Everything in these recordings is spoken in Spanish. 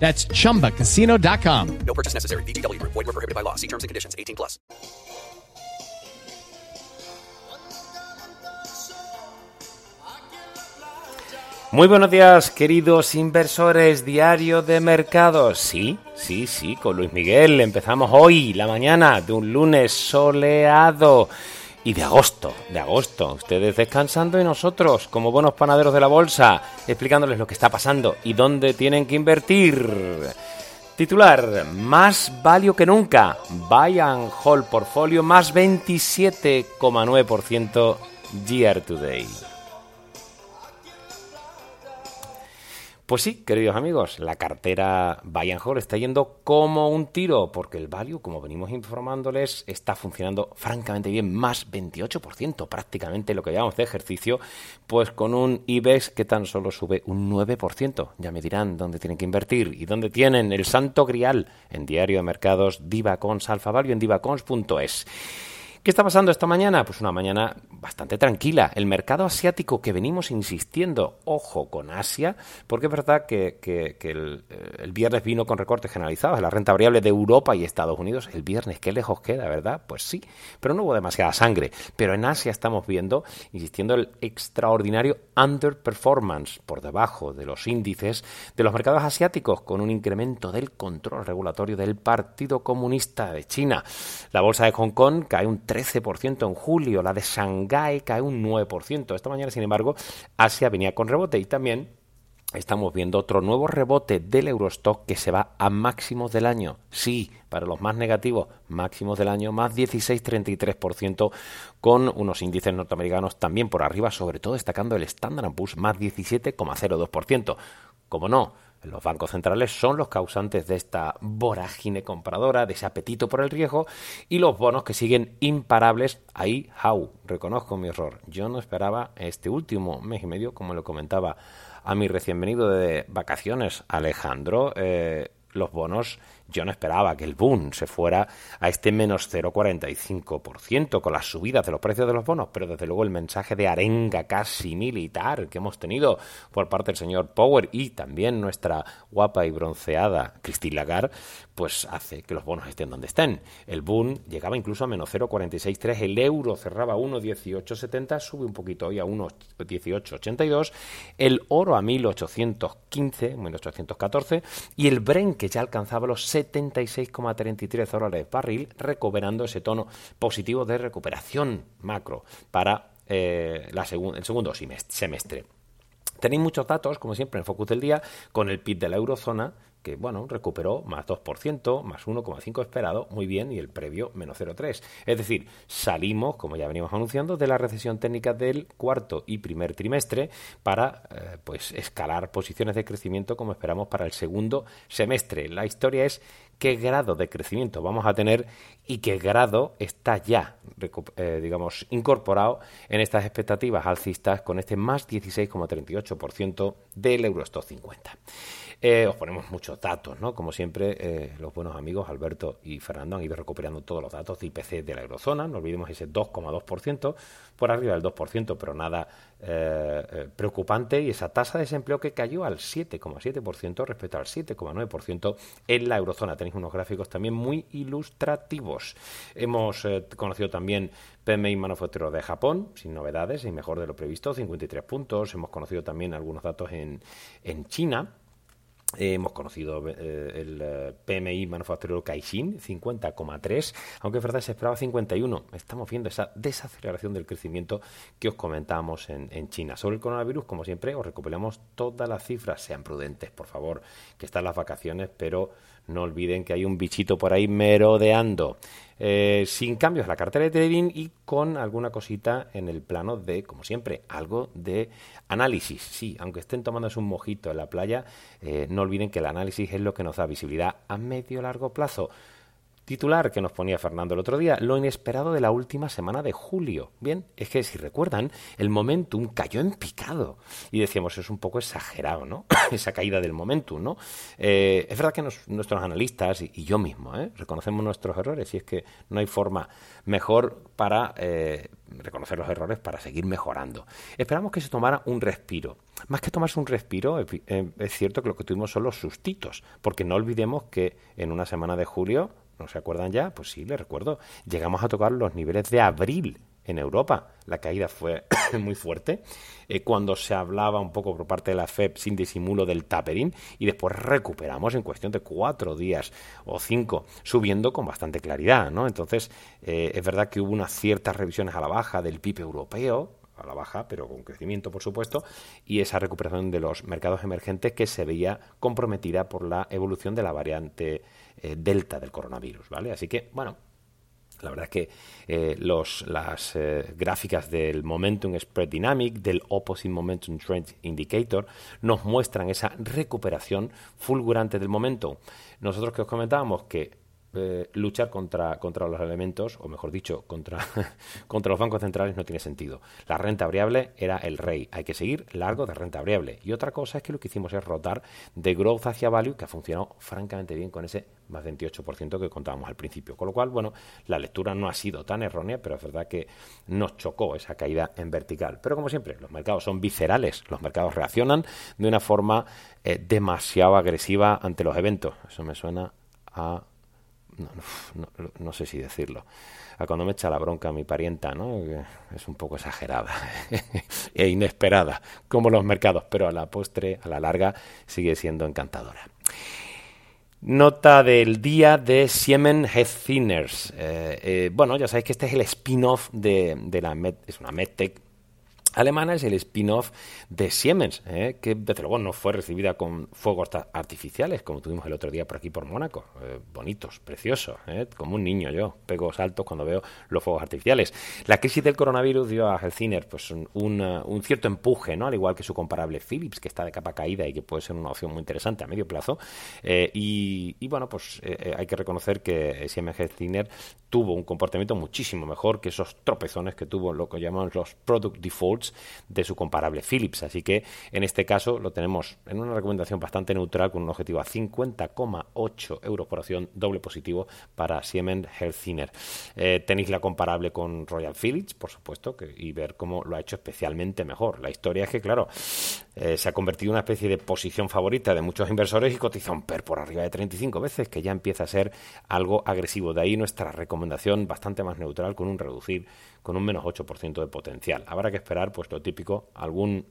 That's chumbacasino.com. No purchase necessary. VGW Group. Void were prohibited by law. See terms and conditions. 18 plus. Muy buenos días, queridos inversores diario de mercados. Sí, sí, sí, con Luis Miguel empezamos hoy, la mañana de un lunes soleado y de agosto, de agosto. Ustedes descansando y nosotros, como buenos panaderos de la bolsa, explicándoles lo que está pasando y dónde tienen que invertir. Titular, más valio que nunca. Buy and hold portfolio más 27,9% year to date. Pues sí, queridos amigos, la cartera Buy and Hold está yendo como un tiro, porque el value, como venimos informándoles, está funcionando francamente bien, más 28%, prácticamente lo que llamamos de ejercicio, pues con un IBEX que tan solo sube un 9%. Ya me dirán dónde tienen que invertir y dónde tienen el santo grial en Diario de Mercados Divacons Alfa Value en divacons.es. ¿Qué está pasando esta mañana? Pues una mañana bastante tranquila. El mercado asiático que venimos insistiendo, ojo con Asia, porque es verdad que, que, que el, el, viernes vino con recortes generalizados en la renta variable de Europa y Estados Unidos. El viernes, qué lejos queda, ¿verdad? Pues sí, pero no hubo demasiada sangre. Pero en Asia estamos viendo, insistiendo, el extraordinario underperformance por debajo de los índices de los mercados asiáticos, con un incremento del control regulatorio del Partido Comunista de China. La bolsa de Hong Kong cae un 13% en julio, la de Shanghái cae un 9%. Esta mañana, sin embargo, Asia venía con rebote y también estamos viendo otro nuevo rebote del Eurostock que se va a máximos del año. Sí, para los más negativos, máximos del año, más 16,33% con unos índices norteamericanos también por arriba, sobre todo destacando el Standard Poor's más 17,02%. Como no, los bancos centrales son los causantes de esta vorágine compradora, de ese apetito por el riesgo y los bonos que siguen imparables. Ahí, how, reconozco mi error. Yo no esperaba este último mes y medio, como lo comentaba a mi recién venido de vacaciones, Alejandro, eh, los bonos yo no esperaba que el boom se fuera a este menos 0,45% con las subidas de los precios de los bonos, pero desde luego el mensaje de arenga casi militar que hemos tenido por parte del señor Power y también nuestra guapa y bronceada Christine Lagarde, pues hace que los bonos estén donde estén. El boom llegaba incluso a menos 0,463, el euro cerraba a 1,1870, sube un poquito hoy a 1,1882, el oro a 1.815, 1.814 y el Bren que ya alcanzaba los 76,33 dólares barril, recuperando ese tono positivo de recuperación macro para eh, la segun el segundo semestre. Tenéis muchos datos, como siempre, en el Focus del Día, con el PIB de la eurozona, que bueno, recuperó más 2%, más 1,5% esperado, muy bien, y el previo menos 0,3%. Es decir, salimos, como ya venimos anunciando, de la recesión técnica del cuarto y primer trimestre para eh, pues escalar posiciones de crecimiento como esperamos para el segundo semestre. La historia es qué grado de crecimiento vamos a tener y qué grado está ya, eh, digamos, incorporado en estas expectativas alcistas con este más 16,38% del Eurostock 50. Eh, os ponemos muchos datos, ¿no? Como siempre, eh, los buenos amigos Alberto y Fernando han ido recuperando todos los datos de IPC de la eurozona. No olvidemos ese 2,2%, por arriba del 2%, pero nada eh, preocupante. Y esa tasa de desempleo que cayó al 7,7% respecto al 7,9% en la eurozona. Unos gráficos también muy ilustrativos. Hemos conocido también PMI manufacturero de Japón, sin novedades y mejor de lo previsto, 53 puntos. Hemos conocido también algunos datos en, en China hemos conocido eh, el eh, PMI manufacturero Caixin, 50,3, aunque es verdad se esperaba 51. Estamos viendo esa desaceleración del crecimiento que os comentábamos en, en, China. Sobre el coronavirus, como siempre, os recuperamos todas las cifras. Sean prudentes, por favor, que están las vacaciones, pero no olviden que hay un bichito por ahí merodeando. Eh, sin cambios la cartera de trading y con alguna cosita en el plano de, como siempre, algo de análisis. Sí, aunque estén tomándose un mojito en la playa, eh, no olviden que el análisis es lo que nos da visibilidad a medio largo plazo. Titular que nos ponía Fernando el otro día, lo inesperado de la última semana de julio. Bien, es que si recuerdan, el momentum cayó en picado. Y decíamos, es un poco exagerado, ¿no? Esa caída del momentum, ¿no? Eh, es verdad que nuestros analistas y, yo mismo ¿eh? reconocemos nuestros errores y es que no hay forma mejor para eh, reconocer los errores para seguir mejorando. Esperamos que se tomara un respiro. Más que tomarse un respiro, es cierto que lo que tuvimos son los sustitos, porque no olvidemos que en una semana de julio ¿No se acuerdan ya? Pues sí, les recuerdo. Llegamos a tocar los niveles de abril en Europa. La caída fue muy fuerte. Eh, cuando se hablaba un poco por parte de la FED sin disimulo del tapering y después recuperamos en cuestión de cuatro días o cinco, subiendo con bastante claridad. ¿no? Entonces, eh, es verdad que hubo unas ciertas revisiones a la baja del PIB europeo, a la baja, pero con crecimiento, por supuesto, y esa recuperación de los mercados emergentes que se veía comprometida por la evolución de la variante eh, delta del coronavirus, ¿vale? Así que, bueno, la verdad es que eh, los, las eh, gráficas del Momentum Spread Dynamic, del Opposite Momentum Trend Indicator, nos muestran esa recuperación fulgurante del momentum. Nosotros que os comentábamos que eh, luchar contra, contra los elementos, o mejor dicho, contra, contra los bancos centrales no tiene sentido. La renta variable era el rey. Hay que seguir largo de renta variable. Y otra cosa es que lo que hicimos es rotar de growth hacia value, que ha funcionado francamente bien con ese más 28% que contábamos al principio. Con lo cual, bueno, la lectura no ha sido tan errónea, pero es verdad que nos chocó esa caída en vertical. Pero como siempre, los mercados son viscerales, los mercados reaccionan de una forma eh, demasiado agresiva ante los eventos. Eso me suena a no, sé si decirlo. A cuando me echa la bronca mi parienta, ¿no? es un poco exagerada e inesperada, como los mercados, pero a la postre, a la larga, sigue siendo encantadora. Nota del día de Siemens Health Thinners. Eh, eh, bueno, ya sabéis que este es el spin-off de, de la es una MedTech alemana es el spin-off de Siemens, ¿eh? que desde luego no fue recibida con fuegos artificiales, como tuvimos el otro día por aquí por Mónaco. Eh, bonitos, preciosos, ¿eh? como un niño yo, pego saltos cuando veo los fuegos artificiales. La crisis del coronavirus dio a Helciner pues, un, un, cierto empuje, ¿no? al igual que su comparable Philips, que está de capa caída y que puede ser una opción muy interesante a medio plazo. Y, bueno, pues hay que reconocer que Siemens Healthineers tuvo un comportamiento muchísimo mejor que esos tropezones que tuvo lo que llamamos los product default de su comparable Philips. Así que en este caso lo tenemos en una recomendación bastante neutral con un objetivo a 50,8 euros por acción doble positivo para Siemens Healthineers. Eh, tenéis la comparable con Royal Philips, por supuesto, y ver cómo lo ha hecho especialmente mejor. La historia es que, claro, eh, se ha convertido en una especie de posición favorita de muchos inversores y cotiza un PER por arriba de 35 veces, que ya empieza a ser algo agresivo. De ahí nuestra recomendación bastante más neutral con un reducir con un menos 8% de potencial. Habrá que esperar, pues lo típico, algún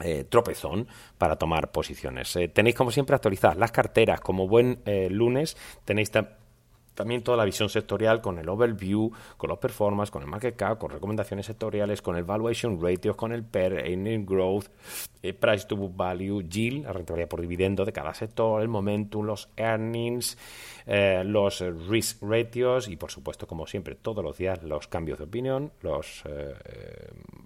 eh, tropezón para tomar posiciones. Eh, tenéis como siempre actualizadas las carteras. Como buen eh, lunes tenéis también toda la visión sectorial con el overview, con los performance, con el market cap, con recomendaciones sectoriales, con el valuation ratios, con el PER, earning growth, price to book value, yield, la rentabilidad por dividendo de cada sector, el momentum, los earnings, los risk ratios y, por supuesto, como siempre, todos los días los cambios de opinión, eh,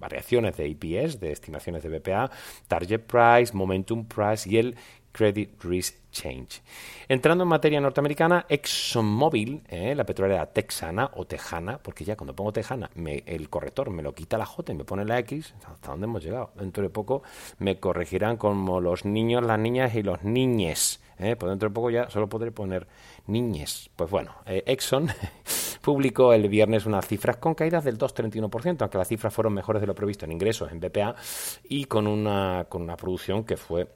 variaciones de EPS, de estimaciones de BPA, target price, momentum price y el Credit Risk Change. Entrando en materia norteamericana, ExxonMobil, eh, la petrolera texana o tejana, porque ya cuando pongo tejana, el corrector me lo quita la J y me pone la X, ¿hasta dónde hemos llegado? Dentro de poco me corregirán como los niños, las niñas y los niñes. Eh, pues dentro de poco ya solo podré poner niñes. Pues bueno, eh, Exxon publicó el viernes unas cifras con caídas del 2,31%, aunque las cifras fueron mejores de lo previsto en ingresos en BPA y con una, con una producción que fue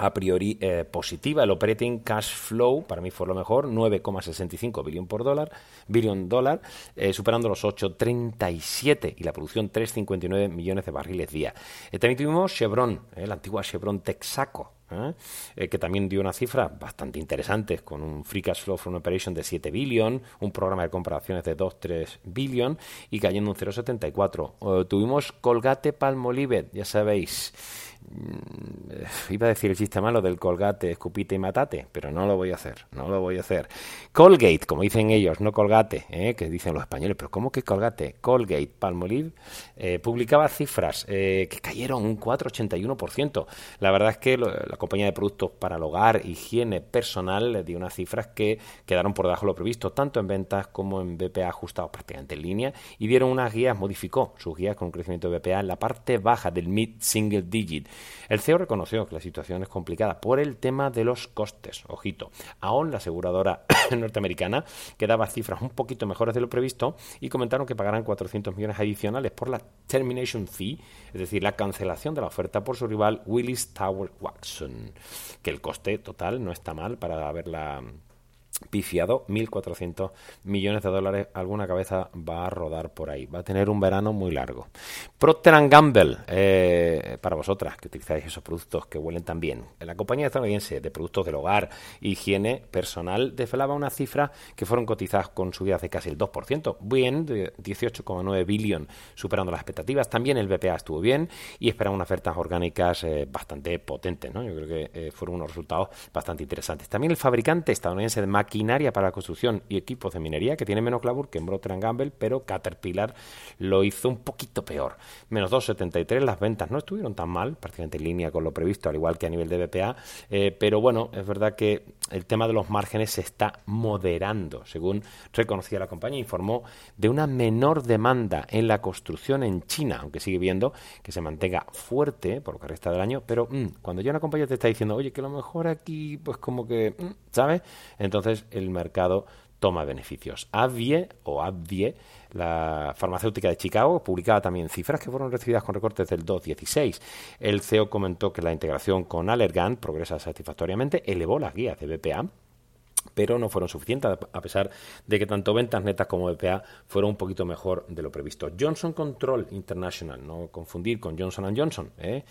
a priori eh, positiva. El operating cash flow para mí fue lo mejor, 9,65 billón por dólar, billón dólar, eh, superando los 8,37 y la producción 3,59 millones de barriles día. Eh, también tuvimos Chevron, la antigua Chevron Texaco, que también dio una cifra bastante interesante, con un free cash flow from operation de 7 billion, un programa de comparaciones de 2-3 billion y cayendo un 0,74. tuvimos Colgate Palmolive, ya sabéis. Mm, iba a decir el chiste malo del colgate, escupite y matate, pero no lo voy a hacer, no lo voy a hacer. Colgate, como dicen ellos, no colgate, ¿eh? que dicen los españoles, pero ¿cómo que colgate? Colgate, Palmolive, eh, publicaba cifras eh, que cayeron un 4,81%. La verdad es que la compañía de productos para el hogar, higiene personal, dio unas cifras que quedaron por debajo de lo previsto, tanto en ventas como en BPA ajustados prácticamente en línea, y dieron unas guías, modificó sus guías con un crecimiento de BPA en la parte baja del mid-single digit el CEO reconoció que la situación es complicada por el tema de los costes. Ojito, aún la aseguradora norteamericana que daba cifras un poquito mejores de lo previsto y comentaron que pagarán 400 millones adicionales por la termination fee, es decir, la cancelación de la oferta por su rival Willis Tower Watson, que el coste total no está mal para haberla pifiado, 1.400 millones de dólares, alguna cabeza va a rodar por ahí. Va a tener un verano muy largo. Procter Gamble, eh, para vosotras que utilizáis esos productos que huelen tan bien. La compañía estadounidense de productos del hogar, higiene personal, desvelaba una cifra que fueron cotizadas con subidas de casi el 2%, bien, de 18,9 billón, superando las expectativas. También el BPA estuvo bien y esperaban unas ofertas orgánicas eh, bastante potentes. ¿no? Yo creo que eh, fueron unos resultados bastante interesantes. También el fabricante estadounidense de Mac maquinaria para la construcción y equipos de minería, que tiene menos clavur que en Procter Gamble, pero Caterpillar lo hizo un poquito peor. Menos 2,73, las ventas no estuvieron tan mal, prácticamente en línea con lo previsto, al igual que a nivel de BPA, eh, pero bueno, es verdad que el tema de los márgenes se está moderando, según reconocía la compañía, informó de una menor demanda en la construcción en China, aunque sigue viendo que se mantenga fuerte por lo que resta del año, pero mm, cuando ya una compañía te está diciendo, oye, que lo mejor aquí, pues como que, mm, ¿sabes? Entonces el mercado toma beneficios. Advie o Advie, la farmacéutica de Chicago, publicaba también cifras que fueron recibidas con recortes del 2,16. El CEO comentó que la integración con Allergan progresa satisfactoriamente, elevó las guías de BPA pero no fueron suficientes, a pesar de que tanto ventas netas como BPA fueron un poquito mejor de lo previsto. Johnson Control International, no confundir con Johnson Johnson. ¿eh?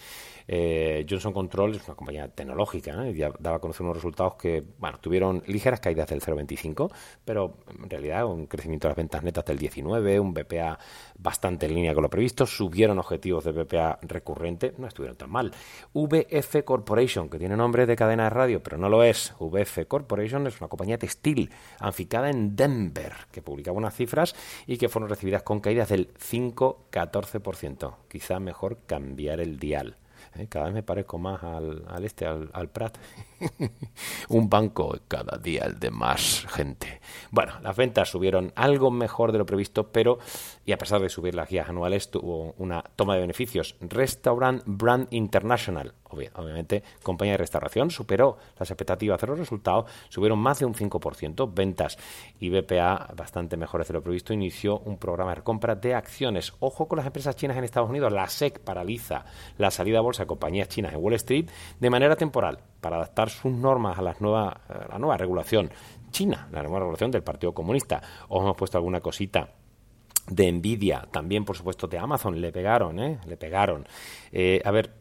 Eh, Johnson Control es una compañía tecnológica ¿eh? y daba a conocer unos resultados que bueno, tuvieron ligeras caídas del 0,25, pero en realidad un crecimiento de las ventas netas del 19, un BPA bastante en línea con lo previsto, subieron objetivos de BPA recurrente, no estuvieron tan mal. VF Corporation, que tiene nombre de cadena de radio, pero no lo es. VF Corporation es una compañía textil anficada en Denver, que publicaba unas cifras y que fueron recibidas con caídas del 5-14%. Quizá mejor cambiar el dial. ¿eh? Cada vez me parezco más al, este, al, al Prat. Un banco cada día el de más gente. Bueno, las ventas subieron algo mejor de lo previsto, pero, y a pesar de subir las guías anuales, tuvo una toma de beneficios. Restaurant Brand International, obviamente compañía de restauración, superó las expectativas de los resultados, subieron más de un 5%, ventas y BPA bastante mejores de lo previsto, inició un programa de compra de acciones. Ojo con las empresas chinas en Estados Unidos, la SEC paraliza la salida a bolsa de compañías chinas en Wall Street de manera temporal para adaptar sus normas a, las nuevas, a la nueva regulación china, la nueva regulación del Partido Comunista. Os hemos puesto alguna cosita de Nvidia, también por supuesto de Amazon, le pegaron, ¿eh? Le pegaron. Eh, a ver,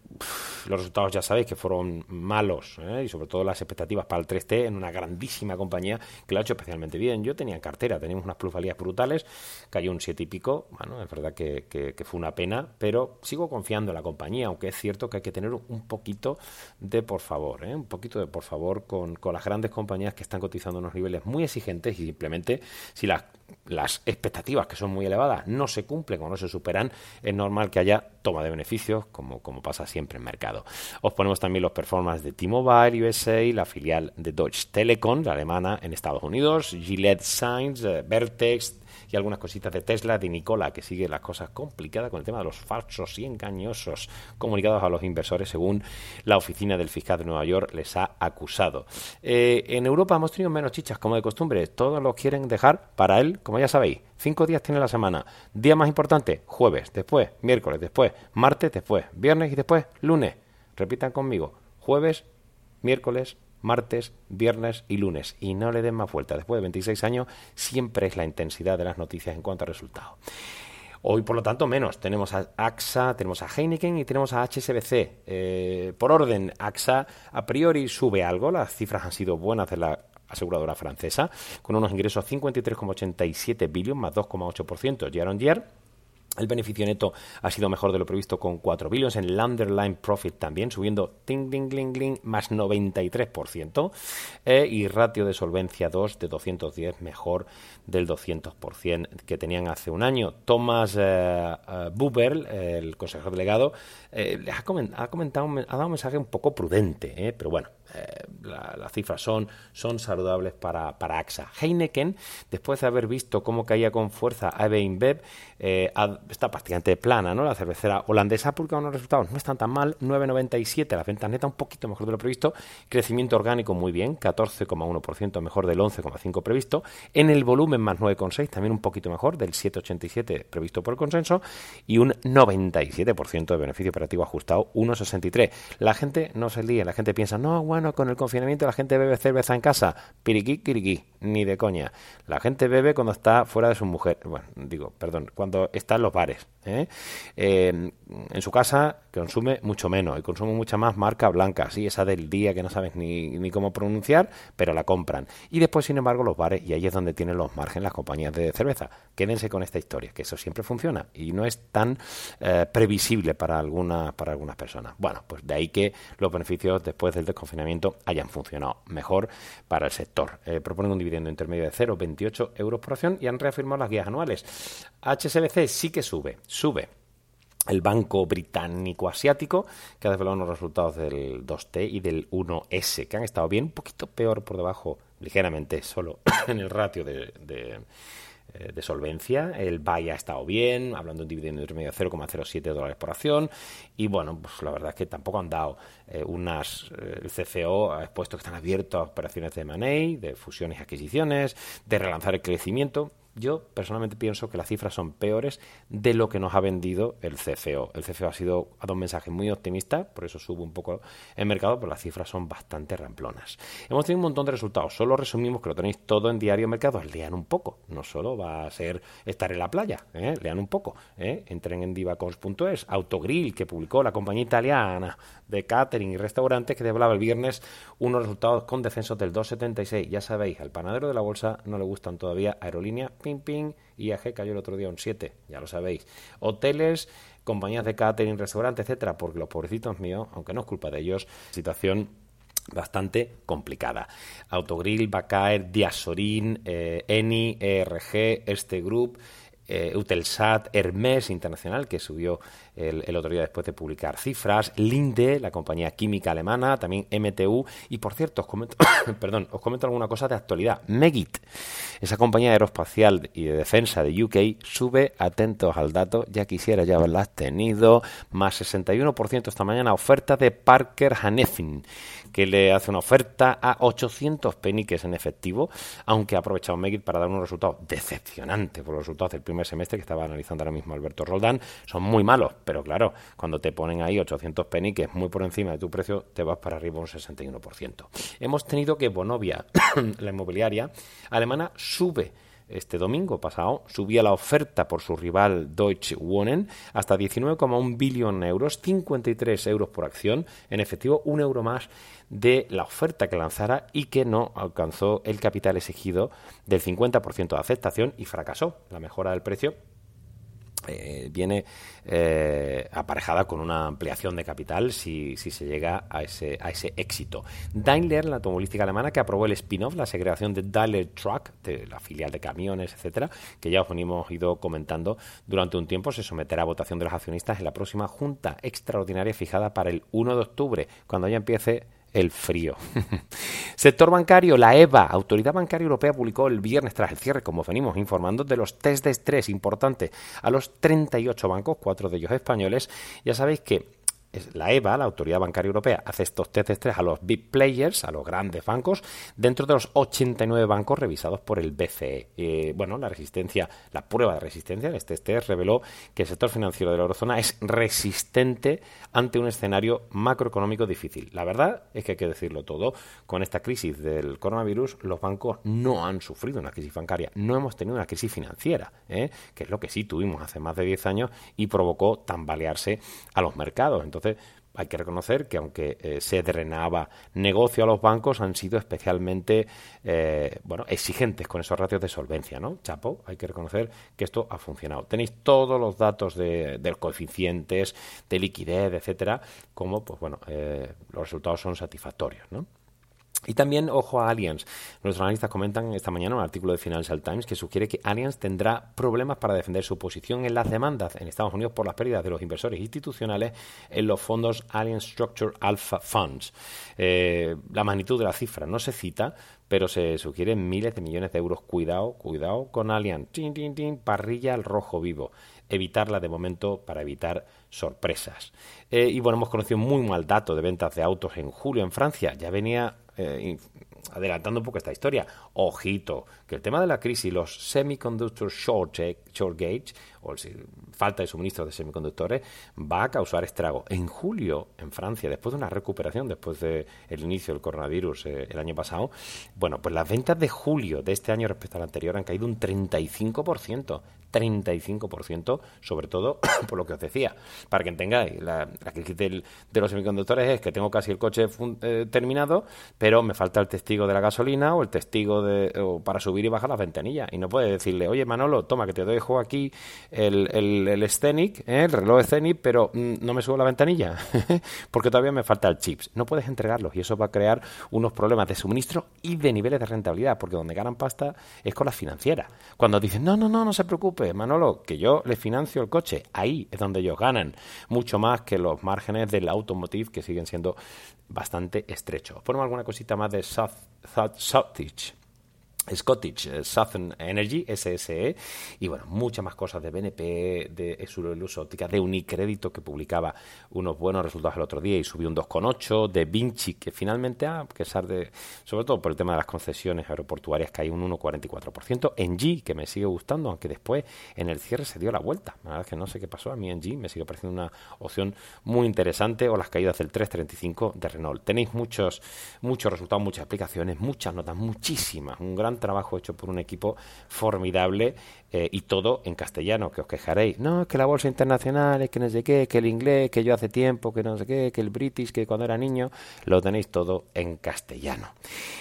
los resultados ya sabéis que fueron malos ¿eh? y sobre todo las expectativas para el 3T en una grandísima compañía que lo ha hecho especialmente bien. Yo tenía en cartera, teníamos unas plusvalías brutales, cayó un 7 y pico, bueno, es verdad que, fue una pena, pero sigo confiando en la compañía, aunque es cierto que hay que tener un poquito de por favor, ¿eh? un poquito de por favor con, con las grandes compañías que están cotizando unos niveles muy exigentes y simplemente si las las expectativas que son muy elevadas no se cumplen o no se superan, es normal que haya toma de beneficios, como, como pasa siempre siempre en mercado. Os ponemos también los performances de T-Mobile USA, la filial de Deutsche Telekom, la alemana en Estados Unidos, Gillette Signs, eh, Vertex, y algunas cositas de Tesla, de Nicola, que sigue las cosas complicadas con el tema de los falsos y engañosos comunicados a los inversores, según la oficina del fiscal de Nueva York les ha acusado. Eh, en Europa hemos tenido menos chichas, como de costumbre. Todos los quieren dejar para él, como ya sabéis. Cinco días tiene la semana. Día más importante, jueves, después, miércoles, después, martes, después, viernes y después, lunes. Repitan conmigo, jueves, miércoles, martes, viernes y lunes. Y no le den más vuelta. Después de 26 años, siempre es la intensidad de las noticias en cuanto a resultados. Hoy, por lo tanto, menos. Tenemos a AXA, tenemos a Heineken y tenemos a HSBC. Eh, por orden, AXA a priori sube algo. Las cifras han sido buenas de la aseguradora francesa, con unos ingresos 53,87 billones más 2,8% year on year el beneficio neto ha sido mejor de lo previsto con 4 billones. En el underline profit también, subiendo ting, ting, ting, ting, más 93%. Eh, y ratio de solvencia 2 de 210, mejor del 200% que tenían hace un año. Thomas eh, eh, Buber, el consejero delegado, ha, comentado, ha dado un mensaje un poco prudente, pero bueno, las cifras son, son saludables para, para, AXA. Heineken, después de haber visto cómo caía con fuerza AB InBev, eh, está prácticamente plana, ¿no? La cervecera holandesa ha publicado unos resultados, no están tan mal, 9,97, la venta neta un poquito mejor de lo previsto, crecimiento orgánico muy bien, 14,1% mejor del 11,5 previsto, en el volumen más 9,6, también un poquito mejor del 7,87 previsto por el consenso, y un 97% de beneficio operativo ajustado, 1,63. La gente no se líe, la gente piensa, no, bueno, con el confinamiento la gente bebe cerveza en casa. Piriquí, piriquí, ni de coña. La gente bebe cuando está fuera de su mujer. Bueno, digo, perdón, cuando está en los bares. ¿eh? en su casa consume mucho menos y consume mucha más marca blanca, sí, esa del día que no sabes ni, ni cómo pronunciar, pero la compran. Y después, sin embargo, los bares, y ahí es donde tienen los márgenes las compañías de cerveza. Quédense con esta historia, que eso siempre funciona y no es tan eh, previsible para, algunas para algunas personas. Bueno, pues de ahí que los beneficios después del desconfinamiento hayan funcionado mejor para el sector. Eh, proponen un dividendo intermedio de 0,28 euros por acción y han reafirmado las guías anuales. HSBC sí que sube, sube el Banco Británico Asiático, que ha desvelado unos resultados del 2T y del 1S, que han estado bien, un poquito peor por debajo, ligeramente solo en el ratio de, de, solvencia. El BAI ha estado bien, hablando de un dividendo intermedio de 0,07 dólares por acción. Y bueno, pues la verdad es que tampoco han dado eh, unas. Eh, el CFO ha expuesto que están abiertos a operaciones de M&A, de fusiones y adquisiciones, de relanzar el crecimiento yo personalmente pienso que las cifras son peores de lo que nos ha vendido el CFO. El CFO ha sido ha dado un mensaje muy optimista, por eso sube un poco el mercado, pero las cifras son bastante ramplonas. Hemos tenido un montón de resultados, solo resumimos que lo tenéis todo en Diario Mercado, lean un poco, no solo va a ser estar en la playa, ¿eh? lean un poco, ¿eh? entren en divacons.es, Autogrill, que publicó la compañía italiana de catering y restaurantes, que hablaba el viernes unos resultados con descensos del 2,76. Ya sabéis, al panadero de la bolsa no le gustan todavía aerolíneas ping, ping, IAG cayó el otro día un 7, ya lo sabéis. Hoteles, compañías de catering, restaurantes, etcétera, porque los pobrecitos míos, aunque no es culpa de ellos, situación bastante complicada. Autogrill, Bacaer, Diasorin, eh, Eni, ERG, Este Group, eh, Utelsat, Hermes Internacional, que subió el, otro día después de publicar cifras, Linde, la compañía química alemana, también MTU, y por cierto, os comento, perdón, os comento alguna cosa de actualidad. Megit, esa compañía aeroespacial y de defensa de UK, sube, atentos al dato, ya quisiera ya haberlas tenido, más 61% esta mañana, oferta de Parker Hannifin, que le hace una oferta a 800 peniques en efectivo, aunque ha aprovechado Megit para dar un resultado decepcionante por los resultados del primer semestre que estaba analizando ahora mismo Alberto Roldán, son muy malos, pero claro, cuando te ponen ahí 800 peniques muy por encima de tu precio, te vas para arriba un 61%. Hemos tenido que Bonovia, la inmobiliaria alemana, sube este domingo pasado, subía la oferta por su rival Deutsche Wohnen hasta 19,1 billón euros, 53 euros por acción, en efectivo un euro más de la oferta que lanzara y que no alcanzó el capital exigido del 50% de aceptación y fracasó. La mejora del precio eh, viene eh, aparejada con una ampliación de capital si, si, se llega a ese, a ese éxito. Daimler, la automovilística alemana, que aprobó el spin-off, la segregación de Daimler Truck, de la filial de camiones, etcétera, que ya os hemos ido comentando durante un tiempo, se someterá a votación de los accionistas en la próxima junta extraordinaria fijada para el 1 de octubre, cuando ya empiece el frío. Sector bancario, la EBA, Autoridad Bancaria Europea, publicó el viernes tras el cierre, como venimos informando, de los test de estrés importantes a los 38 bancos, cuatro de ellos españoles. Ya sabéis que la EBA, la Autoridad Bancaria Europea, hace estos test de estrés a los big players, a los grandes bancos, dentro de los 89 bancos revisados por el BCE. Eh, bueno, la resistencia, la prueba de resistencia en este test reveló que el sector financiero de la eurozona es resistente ante un escenario macroeconómico difícil. La verdad es que hay que decirlo todo. Con esta crisis del coronavirus, los bancos no han sufrido una crisis bancaria, no hemos tenido una crisis financiera, ¿eh? que es lo que sí tuvimos hace más de 10 años y provocó tambalearse a los mercados. Entonces, hay que reconocer que aunque eh, se drenaba negocio a los bancos, han sido especialmente eh, bueno, exigentes con esos ratios de solvencia, ¿no? Chapo, hay que reconocer que esto ha funcionado. Tenéis todos los datos de, de coeficientes, de liquidez, etcétera, como pues bueno, eh, los resultados son satisfactorios, ¿no? Y también, ojo a Allianz. Nuestros analistas comentan esta mañana un artículo de Financial Times que sugiere que Allianz tendrá problemas para defender su posición en las demandas en Estados Unidos por las pérdidas de los inversores institucionales en los fondos Allianz Structure Alpha Funds. Eh, la magnitud de la cifra no se cita, pero se sugieren miles de millones de euros. Cuidado, cuidado con Allianz. Tin, tin, tin, parrilla al rojo vivo. Evitarla de momento para evitar sorpresas. Eh, y bueno, hemos conocido muy mal dato de ventas de autos en julio en Francia. Ya venía eh, adelantando un poco esta historia, ojito, que el tema de la crisis, los semiconductor shortage, shortage o falta de suministro de semiconductores, va a causar estrago. En julio, en Francia, después de una recuperación, después del inicio del coronavirus eh, el año pasado, bueno, pues las ventas de julio de este año respecto al anterior han caído un 35%. 35%, sobre todo por lo que os decía. Para que entendáis, la, crisis de los semiconductores es que tengo casi el coche eh, terminado, pero me falta el testigo de la gasolina o el testigo de, para subir y bajar las ventanillas. Y no puede decirle, oye Manolo, toma que te dejo aquí el, el, el ¿eh? el reloj Scenic, pero mm, no me subo la ventanilla, porque todavía me falta el chips. No puedes entregarlos y eso va a crear unos problemas de suministro y de niveles de rentabilidad, porque donde ganan pasta es con las financieras. Cuando dicen, no, no, no, no se preocupe, Manolo, que yo le financio el coche, ahí es donde ellos ganan, mucho más que los márgenes del automotive que siguen siendo bastante estrechos. Ponemos alguna cosita más de South, South, Scottish eh, Southern Energy, SSE, y bueno, muchas más cosas de BNP, de Esulus Óptica, de Unicrédito, que publicaba unos buenos resultados el otro día y subió un 2,8, de Vinci, que finalmente, a pesar de, sobre todo por el tema de las concesiones aeroportuarias, hay un 1,44%, en G, que me sigue gustando, aunque después en el cierre se dio la vuelta. La verdad es que no sé qué pasó, a mí en G me sigue pareciendo una opción muy interesante, o las caídas del 3,35 de Renault. Tenéis muchos, muchos resultados, muchas aplicaciones, muchas notas, muchísimas, un gran trabajo hecho por un equipo formidable eh, y todo en castellano, que os quejaréis. No, es que la bolsa internacional, es que no sé qué, que el inglés, que yo hace tiempo, que no sé qué, que el british, que cuando era niño, lo tenéis todo en castellano.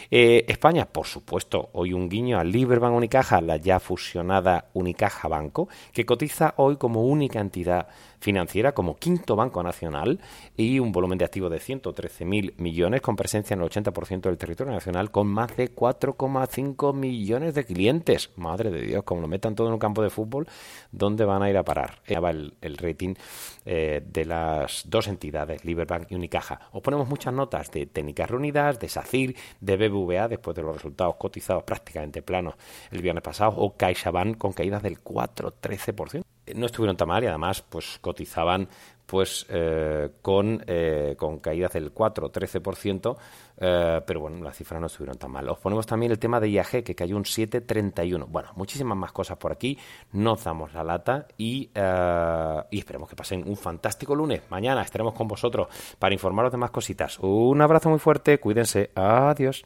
Eh, España, por supuesto, hoy un guiño a Liberbank Unicaja, la ya fusionada Unicaja Banco, que cotiza hoy como única entidad financiera como quinto banco nacional y un volumen de activos de 113.000 millones con presencia en el 80% del territorio nacional con más de 4,5 millones de clientes. Madre de Dios, como lo metan todo en un campo de fútbol, ¿dónde van a ir a parar? El, el rating eh, de las dos entidades, Liberbank y Unicaja. Os ponemos muchas notas de técnicas reunidas, de SACIR, de BBVA, después de los resultados cotizados prácticamente planos el viernes pasado, o CaixaBank con caídas del 4-13% no estuvieron tan mal y además pues cotizaban pues eh, con, eh, con caídas del 4-13%, eh, pero bueno, las cifras no estuvieron tan mal. Os ponemos también el tema de IAG, que cayó un 7,31. Bueno, muchísimas más cosas por aquí, nos damos la lata y, y esperemos que pasen un fantástico lunes. Mañana estaremos con vosotros para informaros de más cositas. Un abrazo muy fuerte, cuídense, adiós.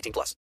18 plus.